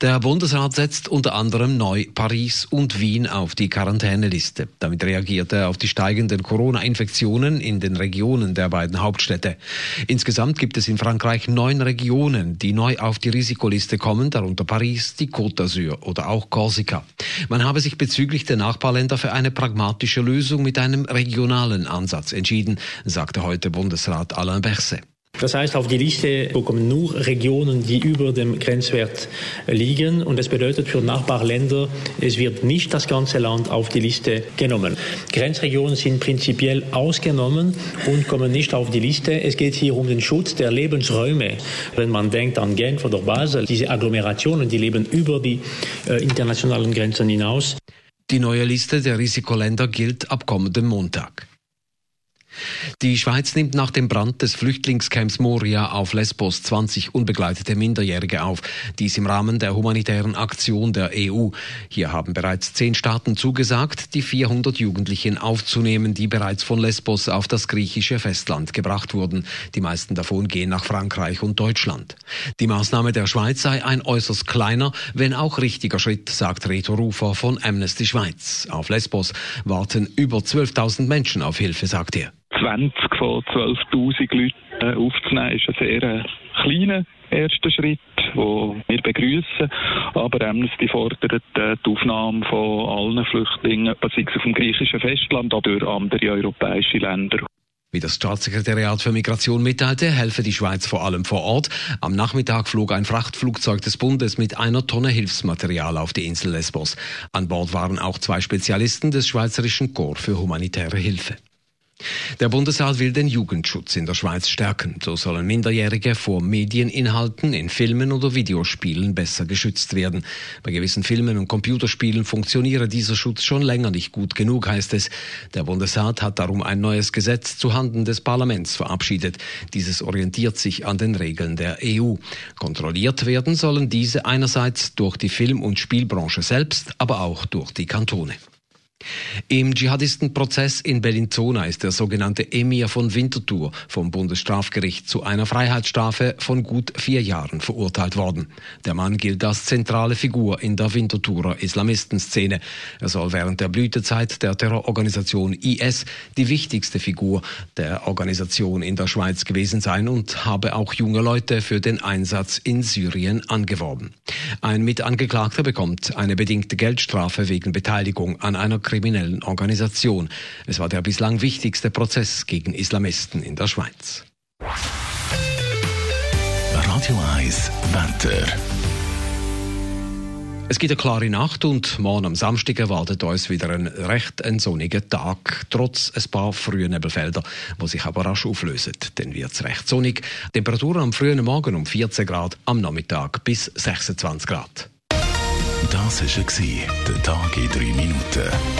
Der Bundesrat setzt unter anderem neu Paris und Wien auf die Quarantäneliste. Damit reagiert er auf die steigenden Corona-Infektionen in den Regionen der beiden Hauptstädte. Insgesamt gibt es in Frankreich neun Regionen, die neu auf die Risikoliste kommen, darunter Paris, die Côte d'Azur oder auch Korsika. Man habe sich bezüglich der Nachbarländer für eine pragmatische Lösung mit einem regionalen Ansatz entschieden, sagte heute Bundesrat Alain Berset. Das heißt, auf die Liste kommen nur Regionen, die über dem Grenzwert liegen. Und das bedeutet für Nachbarländer, es wird nicht das ganze Land auf die Liste genommen. Grenzregionen sind prinzipiell ausgenommen und kommen nicht auf die Liste. Es geht hier um den Schutz der Lebensräume. Wenn man denkt an Genf oder Basel, diese Agglomerationen, die leben über die äh, internationalen Grenzen hinaus. Die neue Liste der Risikoländer gilt ab kommendem Montag. Die Schweiz nimmt nach dem Brand des Flüchtlingscamps Moria auf Lesbos 20 unbegleitete Minderjährige auf. Dies im Rahmen der humanitären Aktion der EU. Hier haben bereits zehn Staaten zugesagt, die 400 Jugendlichen aufzunehmen, die bereits von Lesbos auf das griechische Festland gebracht wurden. Die meisten davon gehen nach Frankreich und Deutschland. Die Maßnahme der Schweiz sei ein äußerst kleiner, wenn auch richtiger Schritt, sagt Reto Rufer von Amnesty Schweiz. Auf Lesbos warten über 12.000 Menschen auf Hilfe, sagt er. 20 von 12.000 Leuten aufzunehmen, ist ein sehr äh, kleiner erster Schritt, den wir begrüßen. Aber Amnesty fordert äh, die Aufnahme von allen Flüchtlingen, sei es auf dem griechischen Festland oder durch andere europäische Länder. Wie das Staatssekretariat für Migration mitteilte, helfe die Schweiz vor allem vor Ort. Am Nachmittag flog ein Frachtflugzeug des Bundes mit einer Tonne Hilfsmaterial auf die Insel Lesbos. An Bord waren auch zwei Spezialisten des Schweizerischen Korps für humanitäre Hilfe. Der Bundesrat will den Jugendschutz in der Schweiz stärken. So sollen Minderjährige vor Medieninhalten in Filmen oder Videospielen besser geschützt werden. Bei gewissen Filmen und Computerspielen funktioniere dieser Schutz schon länger nicht gut genug, heißt es. Der Bundesrat hat darum ein neues Gesetz zu Handen des Parlaments verabschiedet. Dieses orientiert sich an den Regeln der EU. Kontrolliert werden sollen diese einerseits durch die Film- und Spielbranche selbst, aber auch durch die Kantone. Im Dschihadistenprozess in Bellinzona ist der sogenannte Emir von Winterthur vom Bundesstrafgericht zu einer Freiheitsstrafe von gut vier Jahren verurteilt worden. Der Mann gilt als zentrale Figur in der Winterthurer Islamistenszene. Er soll während der Blütezeit der Terrororganisation IS die wichtigste Figur der Organisation in der Schweiz gewesen sein und habe auch junge Leute für den Einsatz in Syrien angeworben. Ein Mitangeklagter bekommt eine bedingte Geldstrafe wegen Beteiligung an einer kriminellen Organisation. Es war der bislang wichtigste Prozess gegen Islamisten in der Schweiz. Radio 1 Wetter. Es gibt eine klare Nacht und morgen am Samstag erwartet uns wieder ein recht ein sonniger Tag, trotz ein paar frühen Nebelfelder, die sich aber rasch auflösen. Dann wird es recht sonnig. Temperaturen am frühen Morgen um 14 Grad, am Nachmittag bis 26 Grad. Das war der Tag in 3 Minuten.